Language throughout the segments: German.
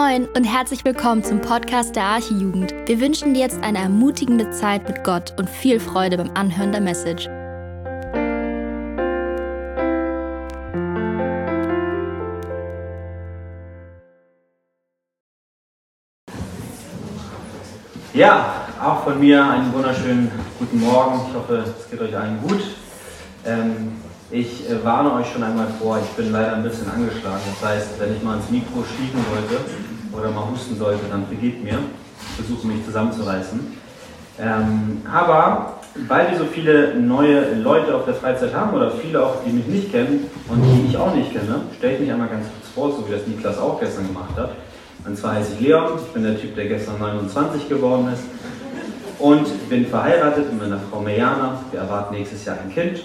Moin und herzlich willkommen zum Podcast der Archijugend. Wir wünschen dir jetzt eine ermutigende Zeit mit Gott und viel Freude beim Anhören der Message. Ja, auch von mir einen wunderschönen guten Morgen. Ich hoffe, es geht euch allen gut. Ähm, ich äh, warne euch schon einmal vor, ich bin leider ein bisschen angeschlagen. Das heißt, wenn ich mal ins Mikro schießen sollte oder mal husten sollte, dann vergebt mir. Ich versuche mich zusammenzureißen. Ähm, aber weil wir so viele neue Leute auf der Freizeit haben oder viele auch, die mich nicht kennen und die ich auch nicht kenne, stelle ich mich einmal ganz kurz vor, so wie das Niklas auch gestern gemacht hat. Und zwar heiße ich Leon, ich bin der Typ, der gestern 29 geworden ist und bin verheiratet mit meiner Frau Mejana. Wir erwarten nächstes Jahr ein Kind.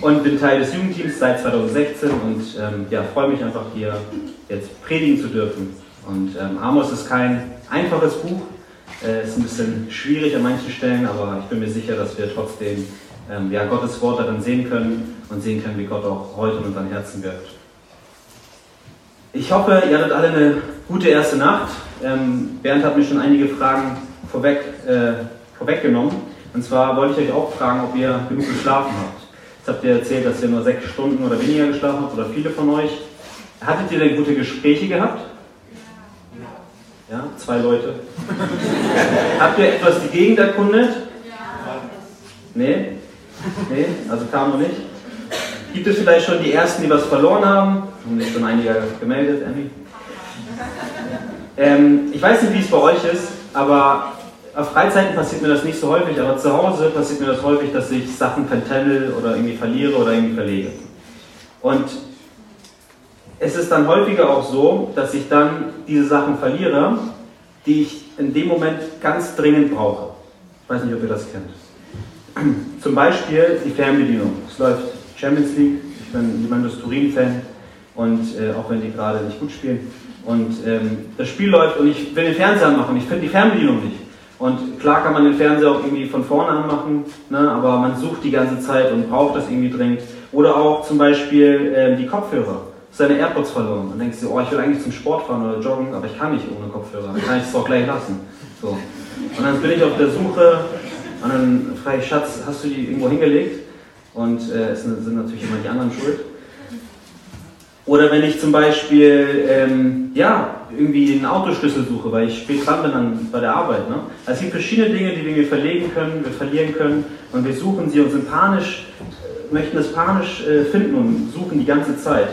Und bin Teil des Jugendteams seit 2016 und ähm, ja, freue mich einfach hier jetzt predigen zu dürfen. Und ähm, Amos ist kein einfaches Buch, äh, ist ein bisschen schwierig an manchen Stellen, aber ich bin mir sicher, dass wir trotzdem ähm, ja, Gottes Wort darin sehen können und sehen können, wie Gott auch heute in unseren Herzen wirkt. Ich hoffe, ihr hattet alle eine gute erste Nacht. Ähm, Bernd hat mir schon einige Fragen vorweg, äh, vorweggenommen. Und zwar wollte ich euch auch fragen, ob ihr genug geschlafen habt. Jetzt habt ihr erzählt, dass ihr nur sechs Stunden oder weniger geschlafen habt, oder viele von euch. Hattet ihr denn gute Gespräche gehabt? Ja, zwei Leute. habt ihr etwas die Gegend erkundet? Nee? Nee, also kam noch nicht. Gibt es vielleicht schon die Ersten, die was verloren haben? Haben sich schon einige gemeldet, Andy? Ähm, ich weiß nicht, wie es bei euch ist, aber auf Freizeiten passiert mir das nicht so häufig, aber zu Hause passiert mir das häufig, dass ich Sachen vertändel oder irgendwie verliere oder irgendwie verlege. Und es ist dann häufiger auch so, dass ich dann diese Sachen verliere, die ich in dem Moment ganz dringend brauche. Ich weiß nicht, ob ihr das kennt. Zum Beispiel die Fernbedienung. Es läuft Champions League, ich bin Juventus Turin-Fan und äh, auch wenn die gerade nicht gut spielen. Und ähm, das Spiel läuft und ich will den Fernseher machen, ich finde die Fernbedienung nicht. Und klar kann man den Fernseher auch irgendwie von vorne anmachen, ne, aber man sucht die ganze Zeit und braucht das irgendwie dringend. Oder auch zum Beispiel äh, die Kopfhörer. Seine AirPods verloren. Dann denkst du, oh, ich will eigentlich zum Sport fahren oder joggen, aber ich kann nicht ohne Kopfhörer. Dann kann ich es auch gleich lassen. So. Und dann bin ich auf der Suche und dann frage ich, Schatz, hast du die irgendwo hingelegt? Und äh, es sind natürlich immer die anderen schuld. Oder wenn ich zum Beispiel ähm, ja, irgendwie einen Autoschlüssel suche, weil ich spät dran bin an, bei der Arbeit. Ne? Also es gibt verschiedene Dinge, die wir verlegen können, wir verlieren können und wir suchen sie und sind panisch, äh, möchten es panisch äh, finden und suchen die ganze Zeit.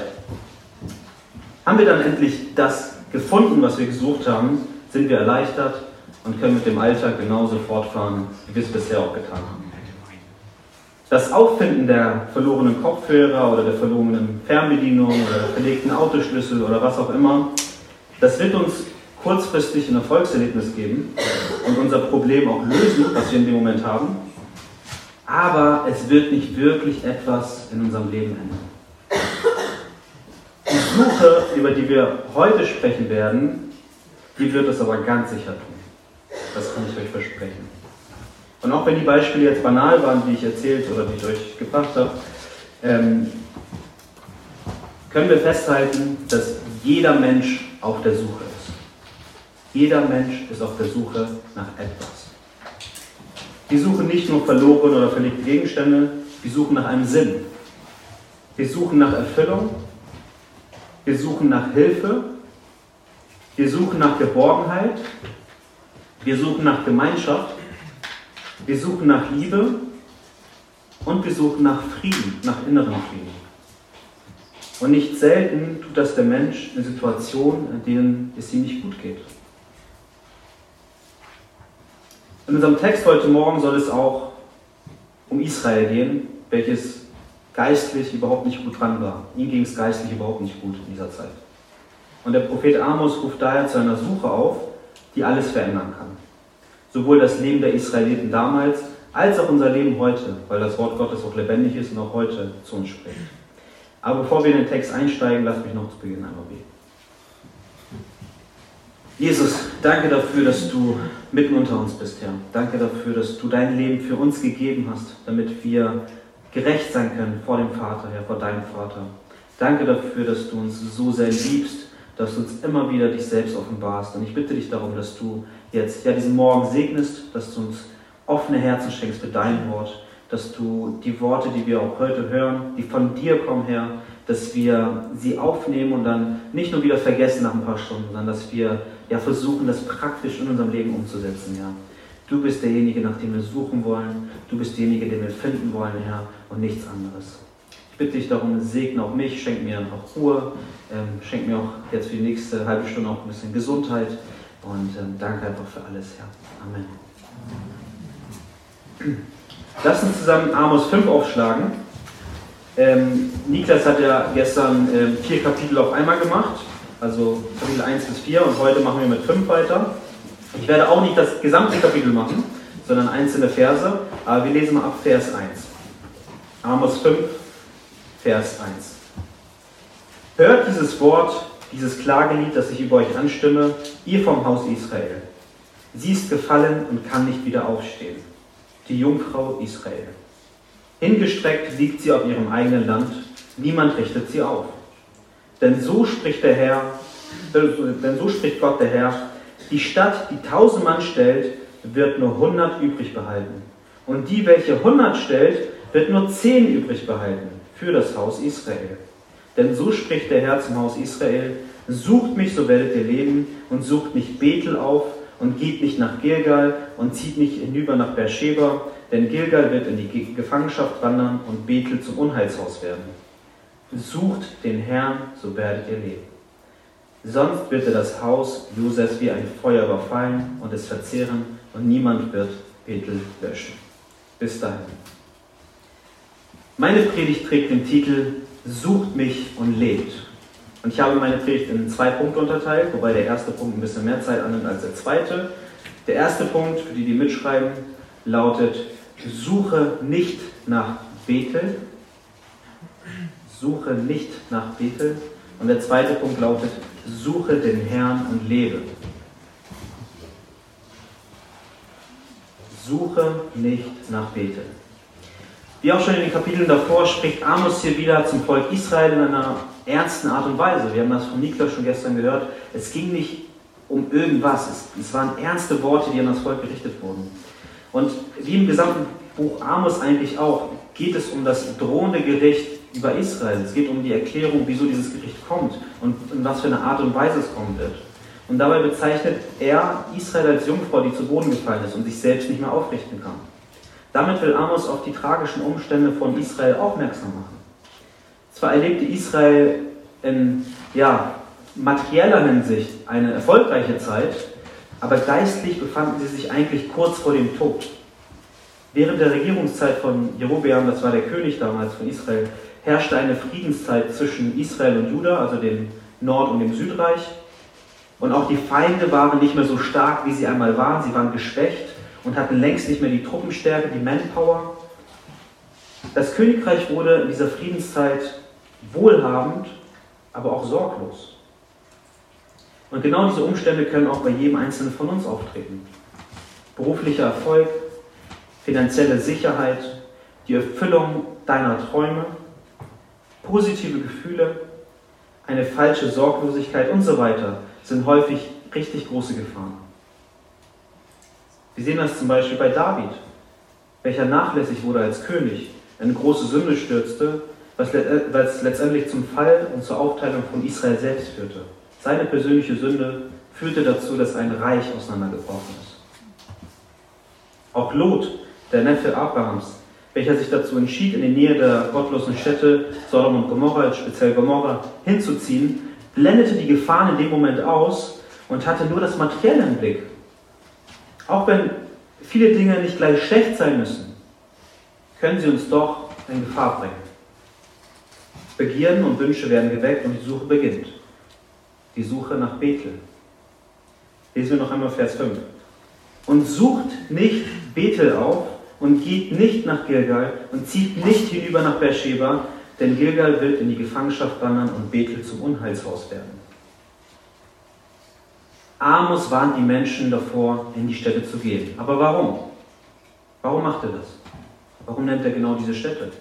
Haben wir dann endlich das gefunden, was wir gesucht haben, sind wir erleichtert und können mit dem Alltag genauso fortfahren, wie wir es bisher auch getan haben. Das Auffinden der verlorenen Kopfhörer oder der verlorenen Fernbedienung oder der verlegten Autoschlüssel oder was auch immer, das wird uns kurzfristig ein Erfolgserlebnis geben und unser Problem auch lösen, was wir in dem Moment haben. Aber es wird nicht wirklich etwas in unserem Leben ändern. Die Suche, über die wir heute sprechen werden, die wird es aber ganz sicher tun. Das kann ich euch versprechen. Und auch wenn die Beispiele jetzt banal waren, die ich erzählt oder die ich euch gebracht habe, ähm, können wir festhalten, dass jeder Mensch auf der Suche ist. Jeder Mensch ist auf der Suche nach etwas. Wir suchen nicht nur verlorene oder verlegte Gegenstände, wir suchen nach einem Sinn. Wir suchen nach Erfüllung wir suchen nach Hilfe. Wir suchen nach Geborgenheit. Wir suchen nach Gemeinschaft. Wir suchen nach Liebe. Und wir suchen nach Frieden, nach innerem Frieden. Und nicht selten tut das der Mensch in Situationen, in denen es ihm nicht gut geht. In unserem Text heute Morgen soll es auch um Israel gehen, welches geistlich überhaupt nicht gut dran war. Ihm ging es geistlich überhaupt nicht gut in dieser Zeit. Und der Prophet Amos ruft daher zu einer Suche auf, die alles verändern kann. Sowohl das Leben der Israeliten damals als auch unser Leben heute, weil das Wort Gottes auch lebendig ist und auch heute zu uns spricht. Aber bevor wir in den Text einsteigen, lasst mich noch zu Beginn einmal beten. Jesus, danke dafür, dass du mitten unter uns bist, Herr. Danke dafür, dass du dein Leben für uns gegeben hast, damit wir gerecht sein können vor dem Vater, Herr, vor deinem Vater. Danke dafür, dass du uns so sehr liebst, dass du uns immer wieder dich selbst offenbarst. Und ich bitte dich darum, dass du jetzt ja diesen Morgen segnest, dass du uns offene Herzen schenkst für dein Wort, dass du die Worte, die wir auch heute hören, die von dir kommen, Herr, dass wir sie aufnehmen und dann nicht nur wieder vergessen nach ein paar Stunden, sondern dass wir ja versuchen, das praktisch in unserem Leben umzusetzen, ja. Du bist derjenige, nach dem wir suchen wollen. Du bist derjenige, den wir finden wollen, Herr, und nichts anderes. Ich bitte dich darum, segne auch mich, schenk mir auch Ruhe, ähm, schenk mir auch jetzt für die nächste halbe Stunde auch ein bisschen Gesundheit und ähm, danke einfach für alles, Herr. Amen. Lass uns zusammen Amos 5 aufschlagen. Ähm, Niklas hat ja gestern ähm, vier Kapitel auf einmal gemacht, also Kapitel 1 bis 4 und heute machen wir mit 5 weiter. Ich werde auch nicht das gesamte Kapitel machen, sondern einzelne Verse, aber wir lesen mal ab Vers 1. Amos 5, Vers 1. Hört dieses Wort, dieses Klagelied, das ich über euch anstimme, ihr vom Haus Israel. Sie ist gefallen und kann nicht wieder aufstehen. Die Jungfrau Israel. Hingestreckt liegt sie auf ihrem eigenen Land, niemand richtet sie auf. Denn so spricht der Herr, denn so spricht Gott der Herr, die Stadt, die tausend Mann stellt, wird nur hundert übrig behalten. Und die, welche hundert stellt, wird nur zehn übrig behalten für das Haus Israel. Denn so spricht der Herr zum Haus Israel, sucht mich, so werdet ihr leben, und sucht nicht Bethel auf, und geht nicht nach Gilgal, und zieht nicht hinüber nach Beersheba, denn Gilgal wird in die Gefangenschaft wandern, und Bethel zum Unheilshaus werden. Sucht den Herrn, so werdet ihr leben. Sonst wird er das Haus Josefs wie ein Feuer überfallen und es verzehren, und niemand wird Bethel löschen. Bis dahin. Meine Predigt trägt den Titel Sucht mich und lebt. Und ich habe meine Predigt in zwei Punkte unterteilt, wobei der erste Punkt ein bisschen mehr Zeit annimmt als der zweite. Der erste Punkt, für die, die mitschreiben, lautet, suche nicht nach Bethel. Suche nicht nach Bethel. Und der zweite Punkt lautet, suche den Herrn und lebe. Suche nicht nach Bethel. Wie auch schon in den Kapiteln davor spricht Amos hier wieder zum Volk Israel in einer ernsten Art und Weise. Wir haben das von Niklas schon gestern gehört. Es ging nicht um irgendwas. Es, waren ernste Worte, die an das Volk gerichtet wurden. Und wie im gesamten Buch Amos eigentlich auch, geht es um das drohende Gericht über Israel. Es geht um die Erklärung, wieso dieses Gericht kommt und in was für eine Art und Weise es kommen wird. Und dabei bezeichnet er Israel als Jungfrau, die zu Boden gefallen ist und sich selbst nicht mehr aufrichten kann. Damit will Amos auf die tragischen Umstände von Israel aufmerksam machen. Zwar erlebte Israel in ja, materieller Hinsicht eine erfolgreiche Zeit, aber geistlich befanden sie sich eigentlich kurz vor dem Tod. Während der Regierungszeit von Jerobeam, das war der König damals von Israel, herrschte eine Friedenszeit zwischen Israel und Juda, also dem Nord- und dem Südreich. Und auch die Feinde waren nicht mehr so stark, wie sie einmal waren. Sie waren geschwächt und hatten längst nicht mehr die Truppenstärke, die Manpower. Das Königreich wurde in dieser Friedenszeit wohlhabend, aber auch sorglos. Und genau diese Umstände können auch bei jedem Einzelnen von uns auftreten. Beruflicher Erfolg, finanzielle Sicherheit, die Erfüllung deiner Träume, positive Gefühle, eine falsche Sorglosigkeit und so weiter sind häufig richtig große Gefahren. Wir sehen das zum Beispiel bei David, welcher nachlässig wurde als König, eine große Sünde stürzte, was letztendlich zum Fall und zur Aufteilung von Israel selbst führte. Seine persönliche Sünde führte dazu, dass ein Reich auseinandergebrochen ist. Auch Lot, der Neffe Abrahams, welcher sich dazu entschied, in die Nähe der gottlosen Städte Sodom und Gomorra, speziell Gomorra, hinzuziehen, blendete die Gefahren in dem Moment aus und hatte nur das Materielle im Blick. Auch wenn viele Dinge nicht gleich schlecht sein müssen, können sie uns doch in Gefahr bringen. Begierden und Wünsche werden geweckt und die Suche beginnt. Die Suche nach Bethel. Lesen wir noch einmal Vers 5. Und sucht nicht Bethel auf, und geht nicht nach Gilgal und zieht nicht hinüber nach Beersheba, denn Gilgal wird in die Gefangenschaft wandern und Bethel zum Unheilshaus werden. Amos warnt die Menschen davor, in die Städte zu gehen. Aber warum? Warum macht er das? Warum nennt er genau diese Städte?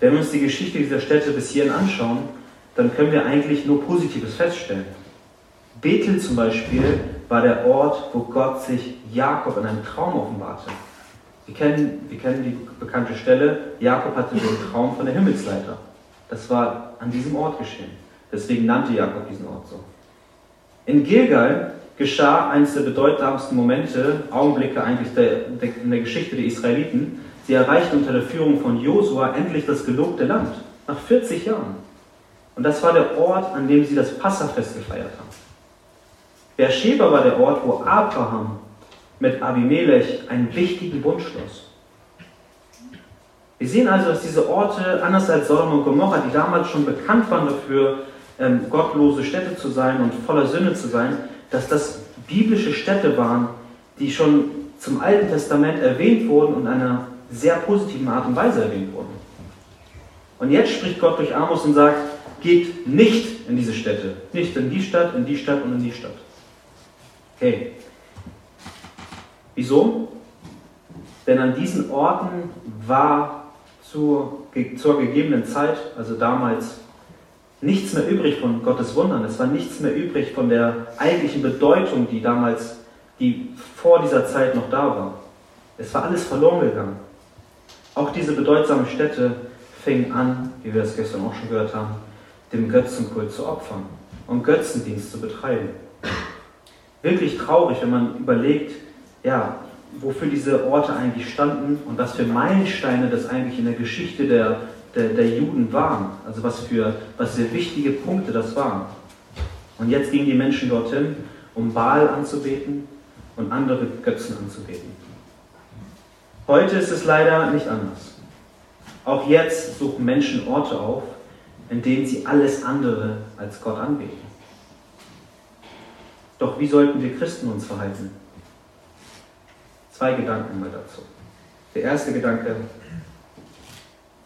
Wenn wir uns die Geschichte dieser Städte bis hierhin anschauen, dann können wir eigentlich nur Positives feststellen. Bethel zum Beispiel war der Ort, wo Gott sich Jakob in einem Traum offenbarte. Wir kennen, wir kennen die bekannte Stelle, Jakob hatte den Traum von der Himmelsleiter. Das war an diesem Ort geschehen. Deswegen nannte Jakob diesen Ort so. In Gilgal geschah eines der bedeutsamsten Momente, Augenblicke eigentlich der, der, in der Geschichte der Israeliten. Sie erreichten unter der Führung von Josua endlich das gelobte Land, nach 40 Jahren. Und das war der Ort, an dem sie das Passafest gefeiert haben. Beersheba war der Ort, wo Abraham mit Abimelech einen wichtigen Bund schloss. Wir sehen also, dass diese Orte, anders als Sodom und Gomorra, die damals schon bekannt waren dafür, ähm, gottlose Städte zu sein und voller Sünde zu sein, dass das biblische Städte waren, die schon zum Alten Testament erwähnt wurden und in einer sehr positiven Art und Weise erwähnt wurden. Und jetzt spricht Gott durch Amos und sagt, geht nicht in diese Städte, nicht in die Stadt, in die Stadt und in die Stadt. Okay. Wieso? Denn an diesen Orten war zur, zur gegebenen Zeit, also damals, nichts mehr übrig von Gottes Wundern. Es war nichts mehr übrig von der eigentlichen Bedeutung, die damals, die vor dieser Zeit noch da war. Es war alles verloren gegangen. Auch diese bedeutsamen Städte fingen an, wie wir es gestern auch schon gehört haben, dem Götzenkult zu opfern und Götzendienst zu betreiben. Wirklich traurig, wenn man überlegt, ja, wofür diese Orte eigentlich standen und was für Meilensteine das eigentlich in der Geschichte der der, der Juden waren. Also was für, was für wichtige Punkte das waren. Und jetzt gingen die Menschen dorthin, um Baal anzubeten und andere Götzen anzubeten. Heute ist es leider nicht anders. Auch jetzt suchen Menschen Orte auf, in denen sie alles andere als Gott anbeten. Doch wie sollten wir Christen uns verhalten? Zwei Gedanken mal dazu. Der erste Gedanke,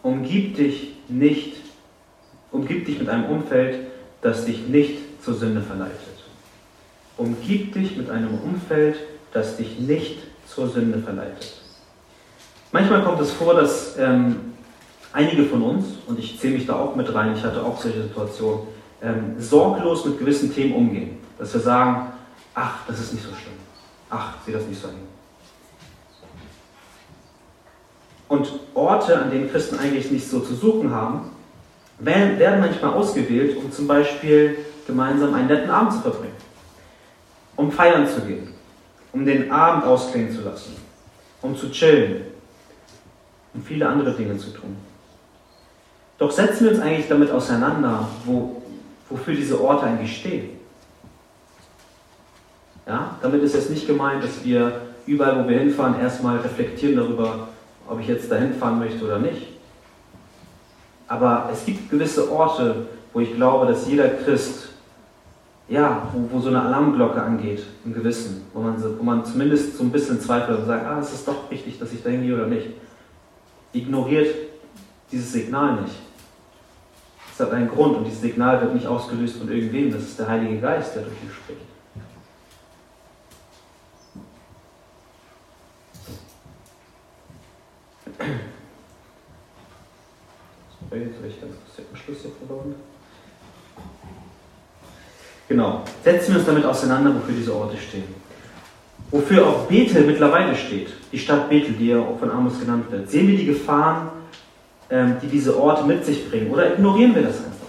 umgib dich nicht, umgib dich mit einem Umfeld, das dich nicht zur Sünde verleitet. Umgib dich mit einem Umfeld, das dich nicht zur Sünde verleitet. Manchmal kommt es vor, dass ähm, einige von uns, und ich zähle mich da auch mit rein, ich hatte auch solche Situationen, ähm, sorglos mit gewissen Themen umgehen. Dass wir sagen, ach, das ist nicht so schlimm. Ach, sieh das nicht so an. Und Orte, an denen Christen eigentlich nichts so zu suchen haben, werden manchmal ausgewählt, um zum Beispiel gemeinsam einen netten Abend zu verbringen, um feiern zu gehen, um den Abend ausklingen zu lassen, um zu chillen, um viele andere Dinge zu tun. Doch setzen wir uns eigentlich damit auseinander, wo, wofür diese Orte eigentlich stehen. Ja, damit ist es nicht gemeint, dass wir überall, wo wir hinfahren, erstmal reflektieren darüber, ob ich jetzt dahin fahren möchte oder nicht. Aber es gibt gewisse Orte, wo ich glaube, dass jeder Christ, ja, wo, wo so eine Alarmglocke angeht im Gewissen, wo man, wo man zumindest so ein bisschen zweifelt und sagt, ah, es ist doch richtig, dass ich da hingehe oder nicht. Ignoriert dieses Signal nicht. Es hat einen Grund und dieses Signal wird nicht ausgelöst von irgendwem, das ist der Heilige Geist, der durch ihn spricht. Jetzt habe ich ganz kurz den Schluss hier verloren. Genau. Setzen wir uns damit auseinander, wofür diese Orte stehen. Wofür auch Bethel mittlerweile steht, die Stadt Bethel, die ja auch von Amos genannt wird. Sehen wir die Gefahren, ähm, die diese Orte mit sich bringen, oder ignorieren wir das einfach?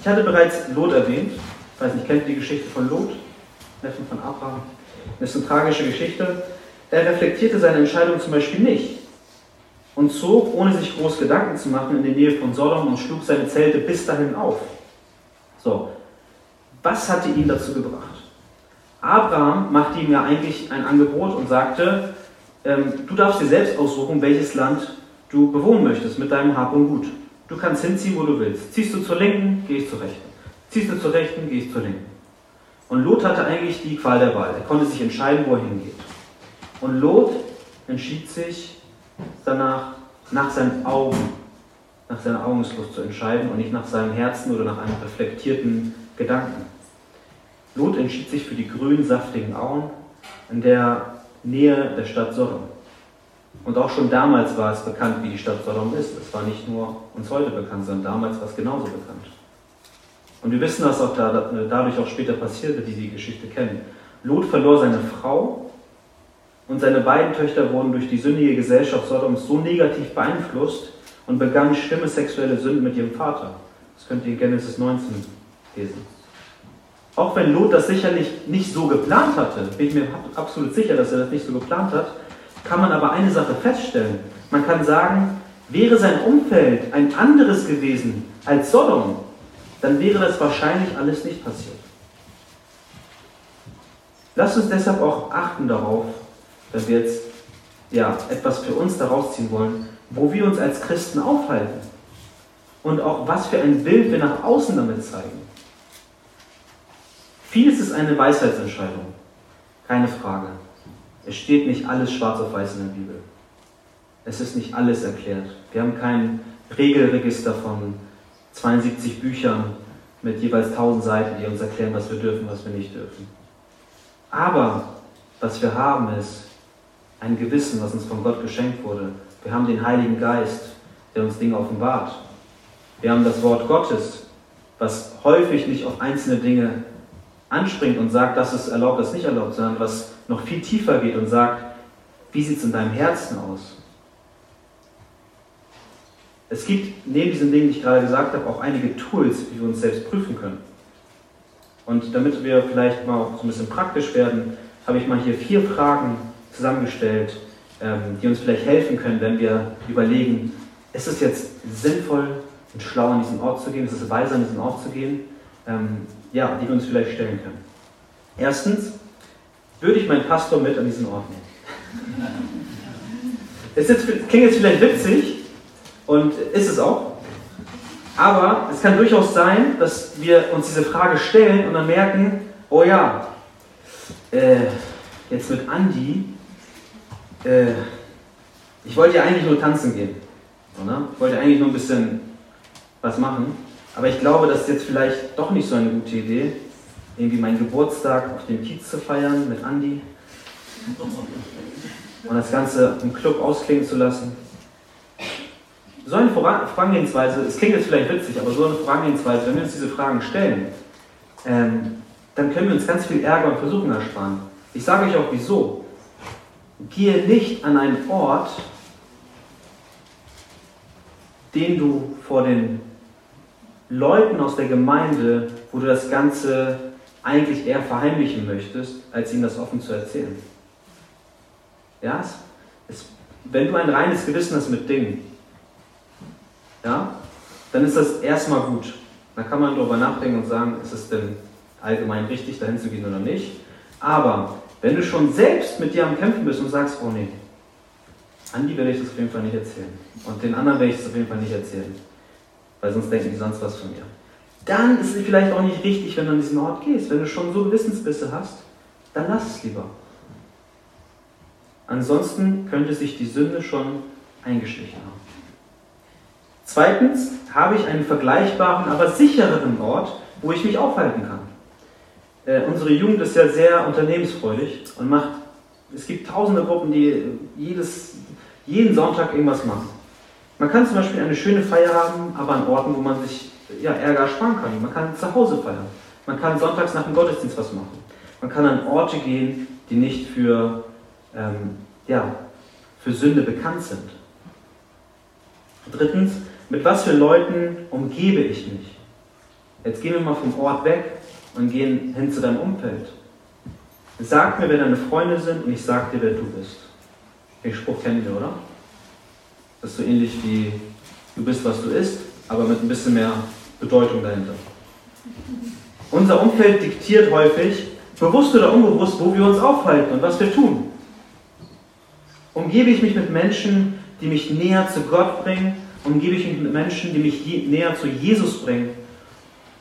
Ich hatte bereits Lot erwähnt. Ich weiß nicht, kennt ihr die Geschichte von Lot? Neffen von Abraham. Das ist eine tragische Geschichte. Er reflektierte seine Entscheidung zum Beispiel nicht und zog, ohne sich groß Gedanken zu machen, in die Nähe von Sodom und schlug seine Zelte bis dahin auf. So, was hatte ihn dazu gebracht? Abraham machte ihm ja eigentlich ein Angebot und sagte, ähm, du darfst dir selbst aussuchen, welches Land du bewohnen möchtest mit deinem Hab und Gut. Du kannst hinziehen, wo du willst. Ziehst du zur Linken, gehe ich zur Rechten. Ziehst du zur Rechten, gehe ich zur Linken. Und Lot hatte eigentlich die Qual der Wahl. Er konnte sich entscheiden, wo er hingeht. Und Lot entschied sich danach, nach seinen Augen, nach seiner Augenslust zu entscheiden und nicht nach seinem Herzen oder nach einem reflektierten Gedanken. Lot entschied sich für die grünen, saftigen Auen in der Nähe der Stadt Sodom. Und auch schon damals war es bekannt, wie die Stadt Sodom ist. Es war nicht nur uns heute bekannt, sondern damals war es genauso bekannt. Und wir wissen, was auch da, dadurch auch später passierte, die die Geschichte kennen. Lot verlor seine Frau und seine beiden Töchter wurden durch die sündige Gesellschaft Sodoms so negativ beeinflusst und begannen schlimme sexuelle Sünden mit ihrem Vater. Das könnt ihr in Genesis 19 lesen. Auch wenn Lot das sicherlich nicht so geplant hatte, bin ich mir absolut sicher, dass er das nicht so geplant hat, kann man aber eine Sache feststellen. Man kann sagen, wäre sein Umfeld ein anderes gewesen als Sodom, dann wäre das wahrscheinlich alles nicht passiert. Lasst uns deshalb auch achten darauf, wenn wir jetzt ja, etwas für uns daraus ziehen wollen, wo wir uns als Christen aufhalten und auch was für ein Bild wir nach außen damit zeigen. Vieles ist eine Weisheitsentscheidung, keine Frage. Es steht nicht alles schwarz auf weiß in der Bibel. Es ist nicht alles erklärt. Wir haben kein Regelregister von 72 Büchern mit jeweils 1000 Seiten, die uns erklären, was wir dürfen, was wir nicht dürfen. Aber was wir haben ist ein Gewissen, was uns von Gott geschenkt wurde. Wir haben den Heiligen Geist, der uns Dinge offenbart. Wir haben das Wort Gottes, was häufig nicht auf einzelne Dinge anspringt und sagt, das ist erlaubt, das ist nicht erlaubt, sondern was noch viel tiefer geht und sagt, wie sieht es in deinem Herzen aus? Es gibt neben diesen Dingen, die ich gerade gesagt habe, auch einige Tools, wie wir uns selbst prüfen können. Und damit wir vielleicht mal auch so ein bisschen praktisch werden, habe ich mal hier vier Fragen zusammengestellt, ähm, die uns vielleicht helfen können, wenn wir überlegen, ist es jetzt sinnvoll und schlau an diesen Ort zu gehen, ist es weise an diesen Ort zu gehen? Ähm, ja, die wir uns vielleicht stellen können. Erstens, würde ich meinen Pastor mit an diesen Ort nehmen? Es klingt jetzt vielleicht witzig und ist es auch, aber es kann durchaus sein, dass wir uns diese Frage stellen und dann merken, oh ja, äh, jetzt mit Andi, äh, ich wollte ja eigentlich nur tanzen gehen. Oder? Ich wollte eigentlich nur ein bisschen was machen. Aber ich glaube, das ist jetzt vielleicht doch nicht so eine gute Idee, irgendwie meinen Geburtstag auf dem Kiez zu feiern mit Andi und das Ganze im Club ausklingen zu lassen. So eine Vorangehensweise, es klingt jetzt vielleicht witzig, aber so eine Vorangehensweise, wenn wir uns diese Fragen stellen, ähm, dann können wir uns ganz viel Ärger und Versuchen ersparen. Ich sage euch auch wieso. Gehe nicht an einen Ort, den du vor den Leuten aus der Gemeinde, wo du das Ganze eigentlich eher verheimlichen möchtest, als ihnen das offen zu erzählen. Ja, es, wenn du ein reines Gewissen hast mit Dingen, ja, dann ist das erstmal gut. Da kann man darüber nachdenken und sagen, ist es denn allgemein richtig, dahin zu gehen oder nicht. Aber wenn du schon selbst mit dir am Kämpfen bist und sagst, oh nee, Andi werde ich das auf jeden Fall nicht erzählen. Und den anderen werde ich das auf jeden Fall nicht erzählen weil sonst denken die sonst was von mir. Dann ist es vielleicht auch nicht richtig, wenn du an diesen Ort gehst. Wenn du schon so Gewissensbisse hast, dann lass es lieber. Ansonsten könnte sich die Sünde schon eingeschlichen haben. Zweitens habe ich einen vergleichbaren, aber sichereren Ort, wo ich mich aufhalten kann. Äh, unsere Jugend ist ja sehr unternehmensfreudig und macht, es gibt tausende Gruppen, die jedes, jeden Sonntag irgendwas machen. Man kann zum Beispiel eine schöne Feier haben, aber an Orten, wo man sich ja, Ärger sparen kann. Man kann zu Hause feiern. Man kann sonntags nach dem Gottesdienst was machen. Man kann an Orte gehen, die nicht für, ähm, ja, für Sünde bekannt sind. Drittens, mit was für Leuten umgebe ich mich? Jetzt gehen wir mal vom Ort weg und gehen hin zu deinem Umfeld. Sag mir, wer deine Freunde sind und ich sag dir, wer du bist. Den Spruch kennen wir, oder? Das ist so ähnlich wie du bist, was du isst, aber mit ein bisschen mehr Bedeutung dahinter. Unser Umfeld diktiert häufig, bewusst oder unbewusst, wo wir uns aufhalten und was wir tun. Umgebe ich mich mit Menschen, die mich näher zu Gott bringen? Umgebe ich mich mit Menschen, die mich näher zu Jesus bringen?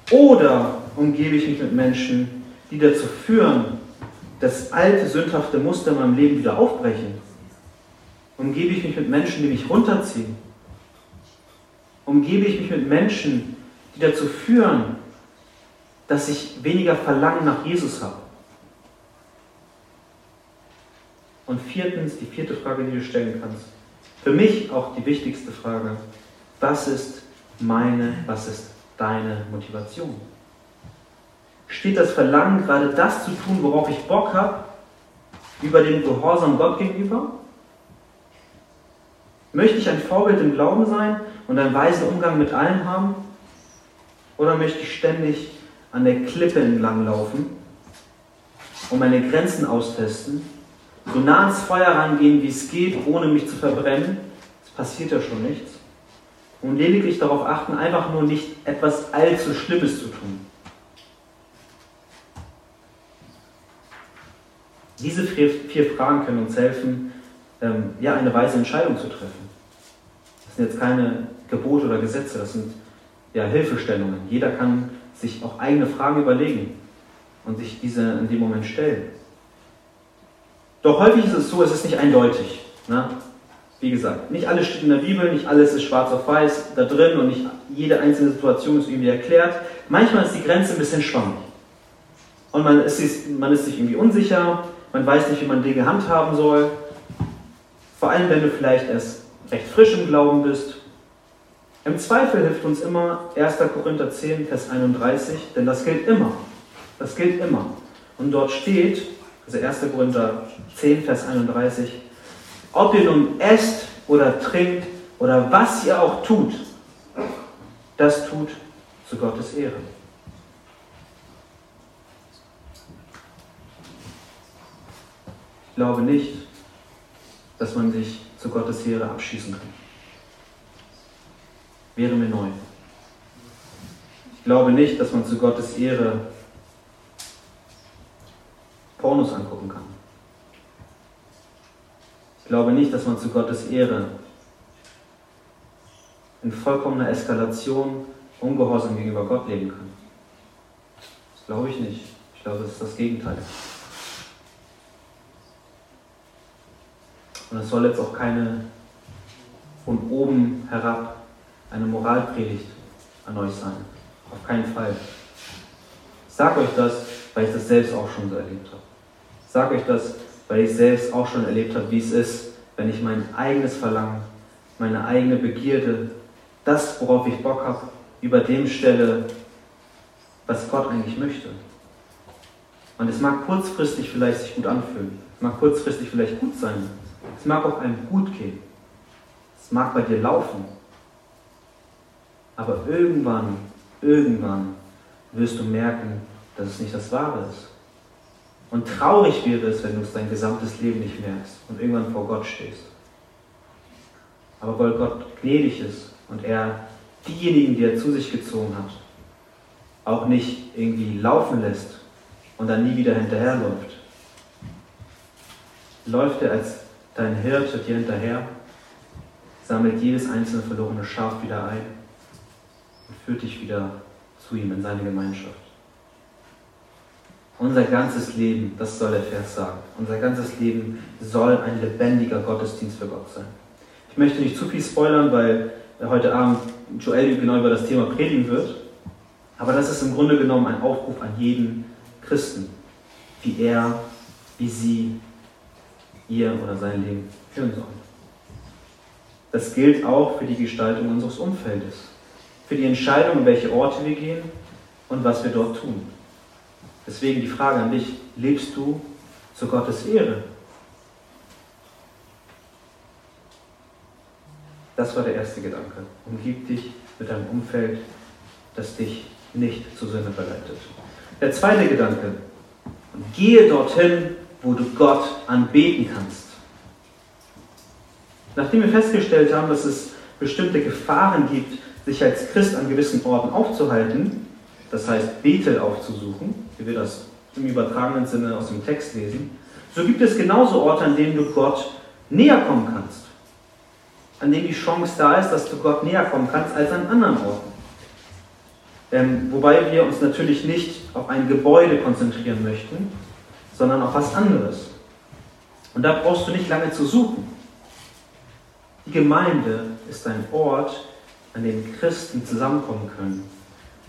Oder umgebe ich mich mit Menschen, die dazu führen, dass alte sündhafte Muster in meinem Leben wieder aufbrechen? Umgebe ich mich mit Menschen, die mich runterziehen? Umgebe ich mich mit Menschen, die dazu führen, dass ich weniger Verlangen nach Jesus habe? Und viertens, die vierte Frage, die du stellen kannst. Für mich auch die wichtigste Frage. Was ist meine, was ist deine Motivation? Steht das Verlangen, gerade das zu tun, worauf ich Bock habe, über den Gehorsam Gott gegenüber? Möchte ich ein Vorbild im Glauben sein und einen weisen Umgang mit allem haben? Oder möchte ich ständig an der Klippe entlang laufen und meine Grenzen austesten, so nah ans Feuer rangehen, wie es geht, ohne mich zu verbrennen? Es passiert ja schon nichts. Und lediglich darauf achten, einfach nur nicht etwas allzu Schlimmes zu tun. Diese vier, vier Fragen können uns helfen, ähm, ja, eine weise Entscheidung zu treffen. Das sind jetzt keine Gebote oder Gesetze, das sind ja, Hilfestellungen. Jeder kann sich auch eigene Fragen überlegen und sich diese in dem Moment stellen. Doch häufig ist es so, es ist nicht eindeutig. Ne? Wie gesagt, nicht alles steht in der Bibel, nicht alles ist schwarz auf weiß da drin und nicht jede einzelne Situation ist irgendwie erklärt. Manchmal ist die Grenze ein bisschen schwammig. Und man ist, man ist sich irgendwie unsicher, man weiß nicht, wie man Dinge handhaben soll. Vor allem, wenn du vielleicht erst recht frisch im Glauben bist. Im Zweifel hilft uns immer 1. Korinther 10, Vers 31, denn das gilt immer. Das gilt immer. Und dort steht, also 1. Korinther 10, Vers 31, ob ihr nun esst oder trinkt oder was ihr auch tut, das tut zu Gottes Ehre. Ich glaube nicht, dass man sich zu Gottes Ehre abschießen kann. Wäre mir neu. Ich glaube nicht, dass man zu Gottes Ehre Pornos angucken kann. Ich glaube nicht, dass man zu Gottes Ehre in vollkommener Eskalation ungehorsam gegenüber Gott leben kann. Das glaube ich nicht. Ich glaube, es ist das Gegenteil. Und es soll jetzt auch keine von oben herab eine Moralpredigt an euch sein. Auf keinen Fall. Ich sage euch das, weil ich das selbst auch schon so erlebt habe. Ich sage euch das, weil ich selbst auch schon erlebt habe, wie es ist, wenn ich mein eigenes Verlangen, meine eigene Begierde, das, worauf ich Bock habe, über dem stelle, was Gott eigentlich möchte. Und es mag kurzfristig vielleicht sich gut anfühlen. Mag kurzfristig vielleicht gut sein. Es mag auch einem gut gehen. Es mag bei dir laufen. Aber irgendwann, irgendwann wirst du merken, dass es nicht das Wahre ist. Und traurig wäre es, wenn du es dein gesamtes Leben nicht merkst und irgendwann vor Gott stehst. Aber weil Gott gnädig ist und er diejenigen, die er zu sich gezogen hat, auch nicht irgendwie laufen lässt und dann nie wieder hinterherläuft, läuft er als Dein Hirte dir hinterher, sammelt jedes einzelne verlorene Schaf wieder ein und führt dich wieder zu ihm in seine Gemeinschaft. Unser ganzes Leben, das soll der Vers sagen, unser ganzes Leben soll ein lebendiger Gottesdienst für Gott sein. Ich möchte nicht zu viel spoilern, weil heute Abend Joel genau über das Thema predigen wird. Aber das ist im Grunde genommen ein Aufruf an jeden Christen, wie er, wie sie ihr oder sein Leben führen sollen. Das gilt auch für die Gestaltung unseres Umfeldes, für die Entscheidung, in welche Orte wir gehen und was wir dort tun. Deswegen die Frage an dich, lebst du zu Gottes Ehre? Das war der erste Gedanke. Umgib dich mit einem Umfeld, das dich nicht zur Sünde verleitet. Der zweite Gedanke, gehe dorthin, wo du Gott anbeten kannst. Nachdem wir festgestellt haben, dass es bestimmte Gefahren gibt, sich als Christ an gewissen Orten aufzuhalten, das heißt Bethel aufzusuchen, wie wir das im übertragenen Sinne aus dem Text lesen, so gibt es genauso Orte, an denen du Gott näher kommen kannst. An denen die Chance da ist, dass du Gott näher kommen kannst als an anderen Orten. Ähm, wobei wir uns natürlich nicht auf ein Gebäude konzentrieren möchten, sondern auf was anderes. Und da brauchst du nicht lange zu suchen. Die Gemeinde ist ein Ort, an dem Christen zusammenkommen können,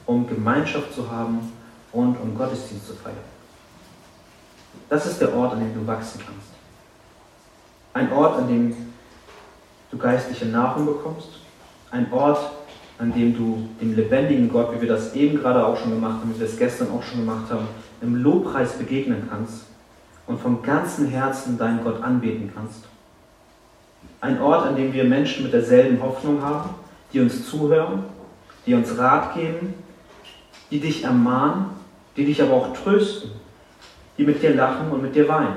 um Gemeinschaft zu haben und um Gottesdienst zu feiern. Das ist der Ort, an dem du wachsen kannst. Ein Ort, an dem du geistliche Nahrung bekommst. Ein Ort, an dem du dem lebendigen Gott, wie wir das eben gerade auch schon gemacht haben, wie wir es gestern auch schon gemacht haben, im Lobpreis begegnen kannst und vom ganzen Herzen deinen Gott anbeten kannst. Ein Ort, an dem wir Menschen mit derselben Hoffnung haben, die uns zuhören, die uns Rat geben, die dich ermahnen, die dich aber auch trösten, die mit dir lachen und mit dir weinen.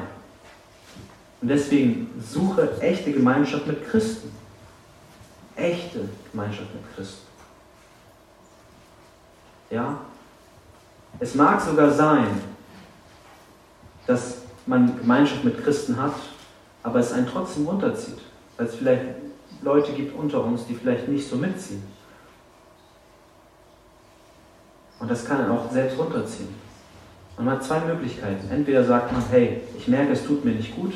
Und deswegen suche echte Gemeinschaft mit Christen. Echte Gemeinschaft mit Christen. Ja? Es mag sogar sein, dass man Gemeinschaft mit Christen hat, aber es einen trotzdem runterzieht. Weil es vielleicht Leute gibt unter uns, die vielleicht nicht so mitziehen. Und das kann einen auch selbst runterziehen. Man hat zwei Möglichkeiten. Entweder sagt man, hey, ich merke, es tut mir nicht gut,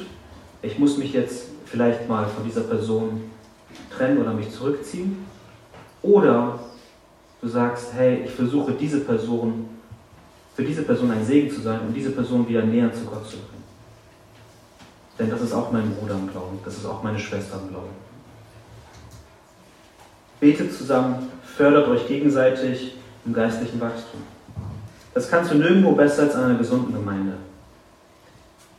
ich muss mich jetzt vielleicht mal von dieser Person trennen oder mich zurückziehen. Oder du sagst, hey, ich versuche diese Person, für diese Person ein Segen zu sein und diese Person wieder näher zu Gott zu bringen. Denn das ist auch mein Bruder im Glauben, das ist auch meine Schwester im Glauben. Betet zusammen, fördert euch gegenseitig im geistlichen Wachstum. Das kannst du nirgendwo besser als in einer gesunden Gemeinde.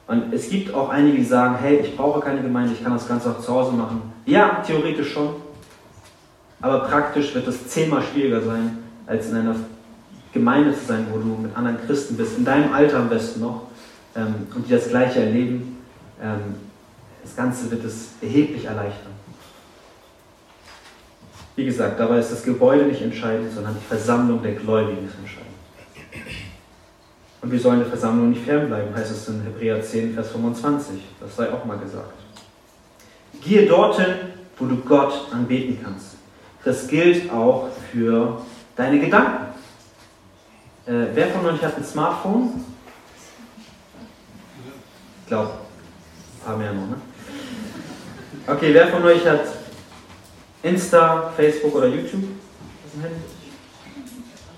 Und es gibt auch einige, die sagen, hey, ich brauche keine Gemeinde, ich kann das Ganze auch zu Hause machen. Ja, theoretisch schon. Aber praktisch wird es zehnmal schwieriger sein, als in einer Gemeinde zu sein, wo du mit anderen Christen bist, in deinem Alter am besten noch, ähm, und die das Gleiche erleben. Ähm, das Ganze wird es erheblich erleichtern. Wie gesagt, dabei ist das Gebäude nicht entscheidend, sondern die Versammlung der Gläubigen ist entscheidend. Und wir sollen der Versammlung nicht fernbleiben, heißt es in Hebräer 10, Vers 25. Das sei auch mal gesagt. Gehe dorthin, wo du Gott anbeten kannst. Das gilt auch für deine Gedanken. Äh, wer von euch hat ein Smartphone? Ich glaube, ein paar mehr noch, ne? Okay, wer von euch hat Insta, Facebook oder YouTube?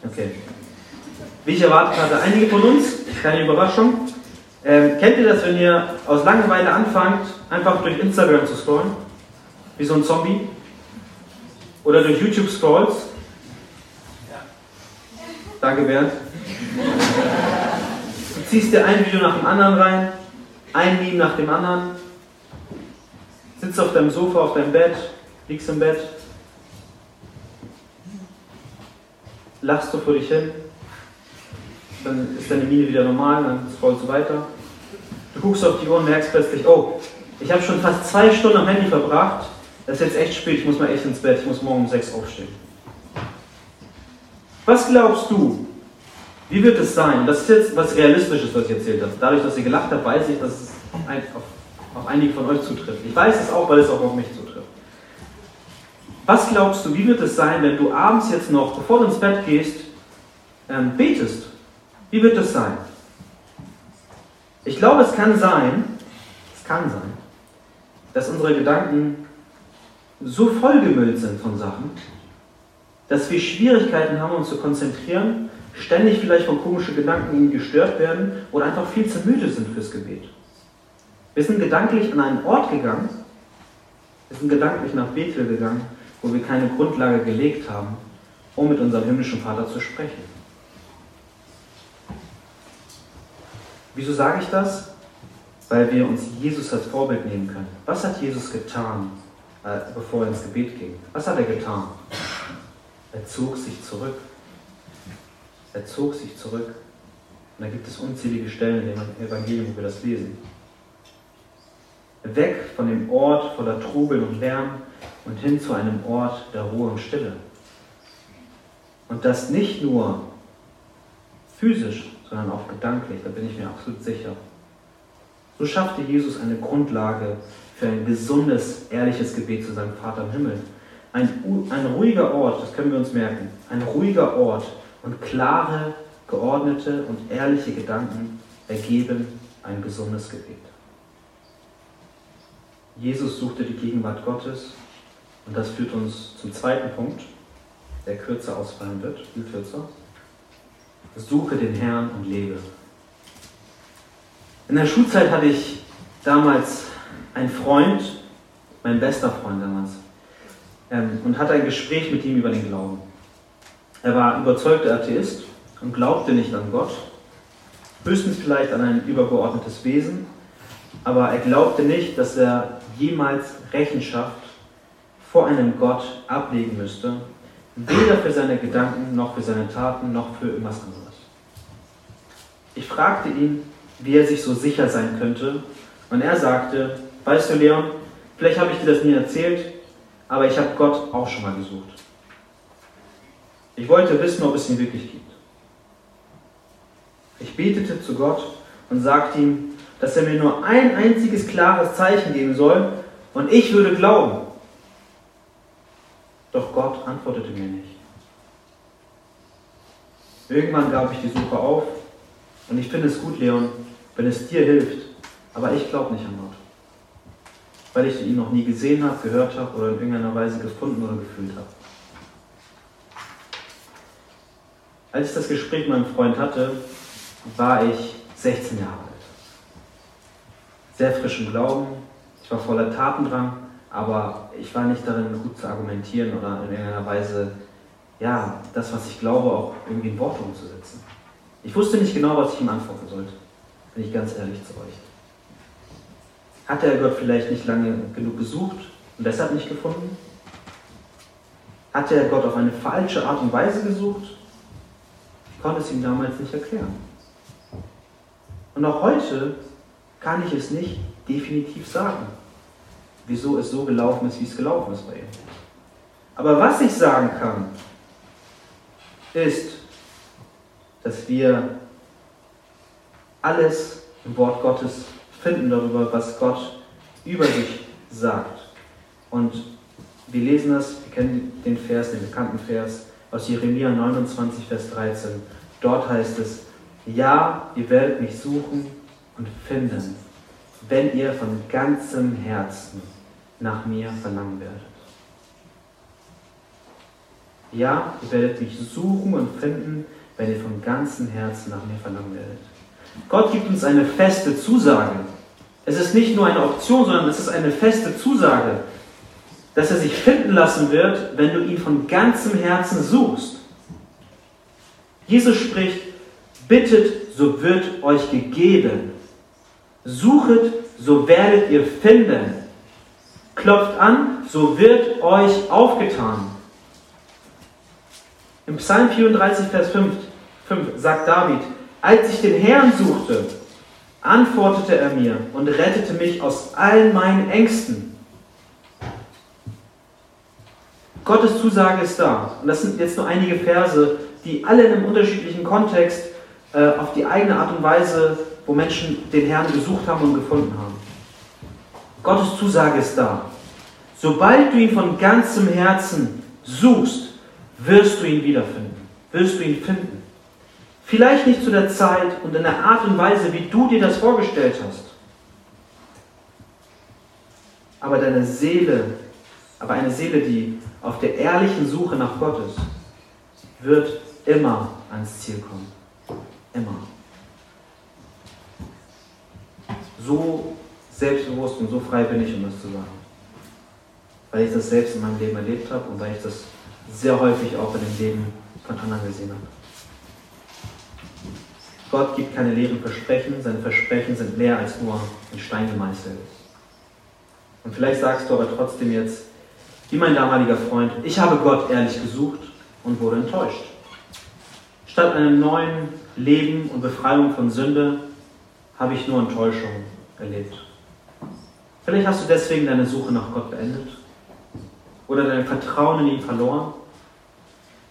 Okay. Wie ich erwartet hatte, einige von uns, keine Überraschung. Ähm, kennt ihr das, wenn ihr aus Langeweile anfangt, einfach durch Instagram zu scrollen? Wie so ein Zombie? Oder durch YouTube scrolls? Danke, Bernd. Du ziehst dir ein Video nach dem anderen rein, ein Meme nach dem anderen, sitzt auf deinem Sofa, auf deinem Bett, liegst im Bett, lachst du vor dich hin, dann ist deine Miene wieder normal, dann scrollst du weiter. Du guckst auf die Uhr und merkst plötzlich, oh, ich habe schon fast zwei Stunden am Handy verbracht, das ist jetzt echt spät, ich muss mal echt ins Bett, ich muss morgen um sechs aufstehen. Was glaubst du, wie wird es sein? Das ist jetzt was Realistisches, was ich erzählt habe. Dadurch, dass ihr gelacht habt, weiß ich, dass es auf, auf einige von euch zutrifft. Ich weiß es auch, weil es auch auf mich zutrifft. Was glaubst du, wie wird es sein, wenn du abends jetzt noch, bevor du ins Bett gehst, ähm, betest? Wie wird das sein? Ich glaube, es kann sein, es kann sein, dass unsere Gedanken so vollgemüllt sind von Sachen, dass wir Schwierigkeiten haben, uns zu konzentrieren, ständig vielleicht von komischen Gedanken gestört werden oder einfach viel zu müde sind fürs Gebet. Wir sind gedanklich an einen Ort gegangen, wir sind gedanklich nach Bethel gegangen, wo wir keine Grundlage gelegt haben, um mit unserem himmlischen Vater zu sprechen. Wieso sage ich das? Weil wir uns Jesus als Vorbild nehmen können. Was hat Jesus getan, äh, bevor er ins Gebet ging? Was hat er getan? Er zog sich zurück. Er zog sich zurück. Und da gibt es unzählige Stellen in dem Evangelium, wo wir das lesen. Weg von dem Ort voller Trubel und Lärm und hin zu einem Ort der Ruhe und Stille. Und das nicht nur physisch, sondern auch gedanklich, da bin ich mir absolut sicher. So schaffte Jesus eine Grundlage für ein gesundes, ehrliches Gebet zu seinem Vater im Himmel. Ein, ein ruhiger Ort, das können wir uns merken, ein ruhiger Ort und klare, geordnete und ehrliche Gedanken ergeben ein gesundes Gebet. Jesus suchte die Gegenwart Gottes und das führt uns zum zweiten Punkt, der kürzer ausfallen wird, viel kürzer. Suche den Herrn und lebe. In der Schulzeit hatte ich damals ein Freund, mein bester Freund damals, und hatte ein Gespräch mit ihm über den Glauben. Er war überzeugter Atheist und glaubte nicht an Gott, höchstens vielleicht an ein übergeordnetes Wesen, aber er glaubte nicht, dass er jemals Rechenschaft vor einem Gott ablegen müsste, weder für seine Gedanken noch für seine Taten noch für irgendwas anderes. Ich fragte ihn, wie er sich so sicher sein könnte, und er sagte, weißt du Leon, vielleicht habe ich dir das nie erzählt, aber ich habe Gott auch schon mal gesucht. Ich wollte wissen, ob es ihn wirklich gibt. Ich betete zu Gott und sagte ihm, dass er mir nur ein einziges klares Zeichen geben soll und ich würde glauben. Doch Gott antwortete mir nicht. Irgendwann gab ich die Suche auf und ich finde es gut, Leon, wenn es dir hilft, aber ich glaube nicht an Gott. Weil ich ihn noch nie gesehen habe, gehört habe oder in irgendeiner Weise gefunden oder gefühlt habe. Als ich das Gespräch mit meinem Freund hatte, war ich 16 Jahre alt. Sehr frisch im Glauben, ich war voller Tatendrang, aber ich war nicht darin, gut zu argumentieren oder in irgendeiner Weise, ja, das, was ich glaube, auch irgendwie in Worte umzusetzen. Ich wusste nicht genau, was ich ihm antworten sollte, bin ich ganz ehrlich zu euch. Hatte er Gott vielleicht nicht lange genug gesucht und deshalb nicht gefunden? Hatte er Gott auf eine falsche Art und Weise gesucht? Ich konnte es ihm damals nicht erklären. Und auch heute kann ich es nicht definitiv sagen, wieso es so gelaufen ist, wie es gelaufen ist bei ihm. Aber was ich sagen kann, ist, dass wir alles im Wort Gottes finden darüber, was Gott über sich sagt. Und wir lesen das, wir kennen den Vers, den bekannten Vers aus Jeremia 29, Vers 13. Dort heißt es, ja, ihr werdet mich suchen und finden, wenn ihr von ganzem Herzen nach mir verlangen werdet. Ja, ihr werdet mich suchen und finden, wenn ihr von ganzem Herzen nach mir verlangen werdet. Gott gibt uns eine feste Zusage. Es ist nicht nur eine Option, sondern es ist eine feste Zusage, dass er sich finden lassen wird, wenn du ihn von ganzem Herzen suchst. Jesus spricht, bittet, so wird euch gegeben. Suchet, so werdet ihr finden. Klopft an, so wird euch aufgetan. Im Psalm 34, Vers 5, 5 sagt David, als ich den Herrn suchte, antwortete er mir und rettete mich aus allen meinen Ängsten. Gottes Zusage ist da. Und das sind jetzt nur einige Verse, die alle in einem unterschiedlichen Kontext äh, auf die eigene Art und Weise, wo Menschen den Herrn gesucht haben und gefunden haben. Gottes Zusage ist da. Sobald du ihn von ganzem Herzen suchst, wirst du ihn wiederfinden. Wirst du ihn finden. Vielleicht nicht zu der Zeit und in der Art und Weise, wie du dir das vorgestellt hast. Aber deine Seele, aber eine Seele, die auf der ehrlichen Suche nach Gott ist, wird immer ans Ziel kommen. Immer. So selbstbewusst und so frei bin ich, um das zu sagen. Weil ich das selbst in meinem Leben erlebt habe und weil ich das sehr häufig auch in dem Leben von anderen gesehen habe. Gott gibt keine leeren Versprechen, seine Versprechen sind mehr als nur in Stein gemeißelt. Und vielleicht sagst du aber trotzdem jetzt, wie mein damaliger Freund, ich habe Gott ehrlich gesucht und wurde enttäuscht. Statt einem neuen Leben und Befreiung von Sünde habe ich nur Enttäuschung erlebt. Vielleicht hast du deswegen deine Suche nach Gott beendet oder dein Vertrauen in ihn verloren.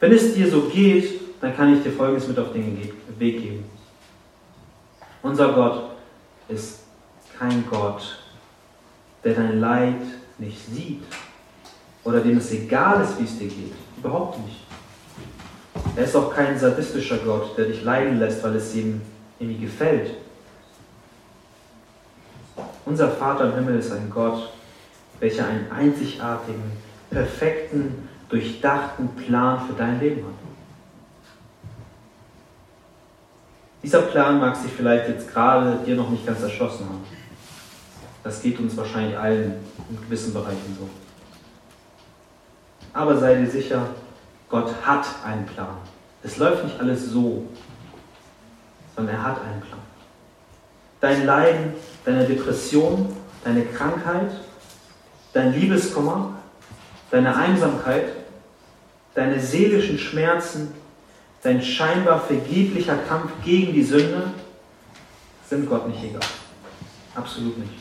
Wenn es dir so geht, dann kann ich dir Folgendes mit auf den Weg geben. Unser Gott ist kein Gott, der dein Leid nicht sieht oder dem es egal ist, wie es dir geht. Überhaupt nicht. Er ist auch kein sadistischer Gott, der dich leiden lässt, weil es ihm irgendwie gefällt. Unser Vater im Himmel ist ein Gott, welcher einen einzigartigen, perfekten, durchdachten Plan für dein Leben hat. Dieser Plan mag sich vielleicht jetzt gerade dir noch nicht ganz erschlossen haben. Das geht uns wahrscheinlich allen in gewissen Bereichen so. Aber sei dir sicher, Gott hat einen Plan. Es läuft nicht alles so, sondern er hat einen Plan. Dein Leiden, deine Depression, deine Krankheit, dein Liebeskummer, deine Einsamkeit, deine seelischen Schmerzen, dein scheinbar vergeblicher Kampf gegen die Sünde sind Gott nicht egal. Absolut nicht.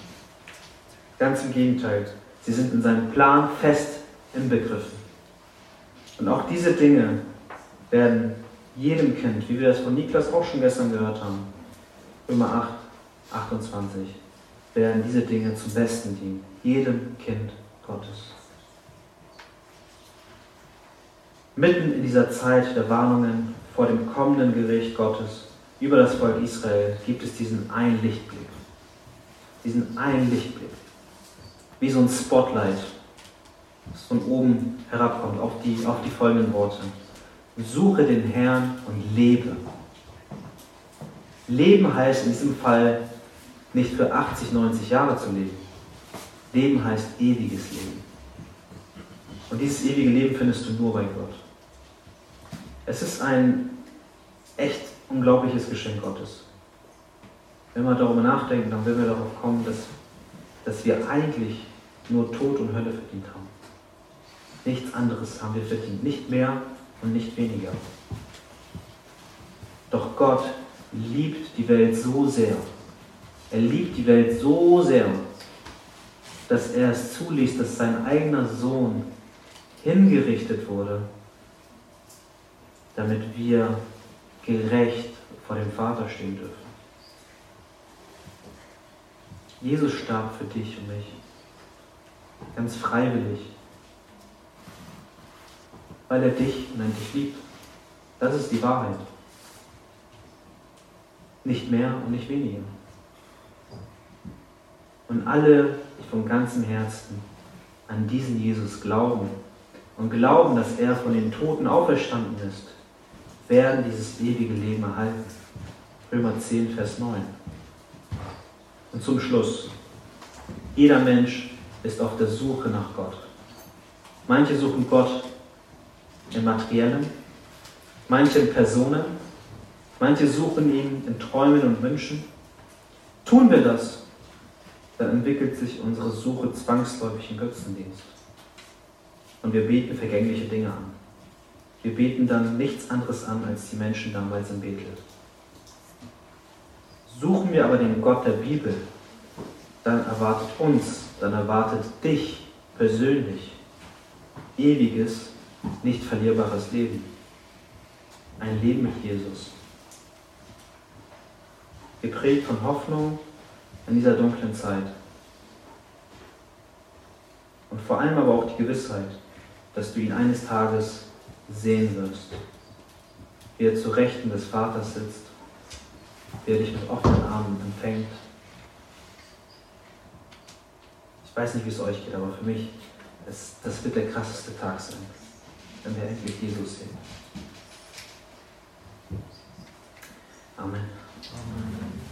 Ganz im Gegenteil. Sie sind in seinem Plan fest inbegriffen. Und auch diese Dinge werden jedem Kind, wie wir das von Niklas auch schon gestern gehört haben, Römer 8, 28, werden diese Dinge zum Besten dienen. Jedem Kind Gottes. Mitten in dieser Zeit der Warnungen vor dem kommenden Gericht Gottes über das Volk Israel gibt es diesen einen Lichtblick. Diesen einen Lichtblick. Wie so ein Spotlight, das von oben herabkommt auf die, auf die folgenden Worte. Suche den Herrn und lebe. Leben heißt in diesem Fall nicht für 80, 90 Jahre zu leben. Leben heißt ewiges Leben. Und dieses ewige Leben findest du nur bei Gott. Es ist ein echt unglaubliches Geschenk Gottes. Wenn wir darüber nachdenken, dann werden wir darauf kommen, dass, dass wir eigentlich nur Tod und Hölle verdient haben. Nichts anderes haben wir verdient. Nicht mehr und nicht weniger. Doch Gott liebt die Welt so sehr. Er liebt die Welt so sehr, dass er es zuließ, dass sein eigener Sohn hingerichtet wurde, damit wir gerecht vor dem Vater stehen dürfen. Jesus starb für dich und mich, ganz freiwillig, weil er dich und dich liebt. Das ist die Wahrheit. Nicht mehr und nicht weniger. Und alle, die von ganzem Herzen an diesen Jesus glauben und glauben, dass er von den Toten auferstanden ist, werden dieses ewige Leben erhalten. Römer 10, Vers 9. Und zum Schluss, jeder Mensch ist auf der Suche nach Gott. Manche suchen Gott im Materiellen, manche in Personen, manche suchen ihn in Träumen und Wünschen. Tun wir das, dann entwickelt sich unsere Suche zwangsläufig in Götzendienst. Und wir beten vergängliche Dinge an. Wir beten dann nichts anderes an als die Menschen damals in Bethel. Suchen wir aber den Gott der Bibel, dann erwartet uns, dann erwartet dich persönlich ewiges, nicht verlierbares Leben. Ein Leben mit Jesus. Geprägt von Hoffnung in dieser dunklen Zeit. Und vor allem aber auch die Gewissheit, dass du ihn eines Tages sehen wirst, wie er zu Rechten des Vaters sitzt, wie er dich mit offenen Armen empfängt. Ich weiß nicht, wie es euch geht, aber für mich, das, das wird der krasseste Tag sein, wenn wir endlich Jesus sehen. Amen. Amen.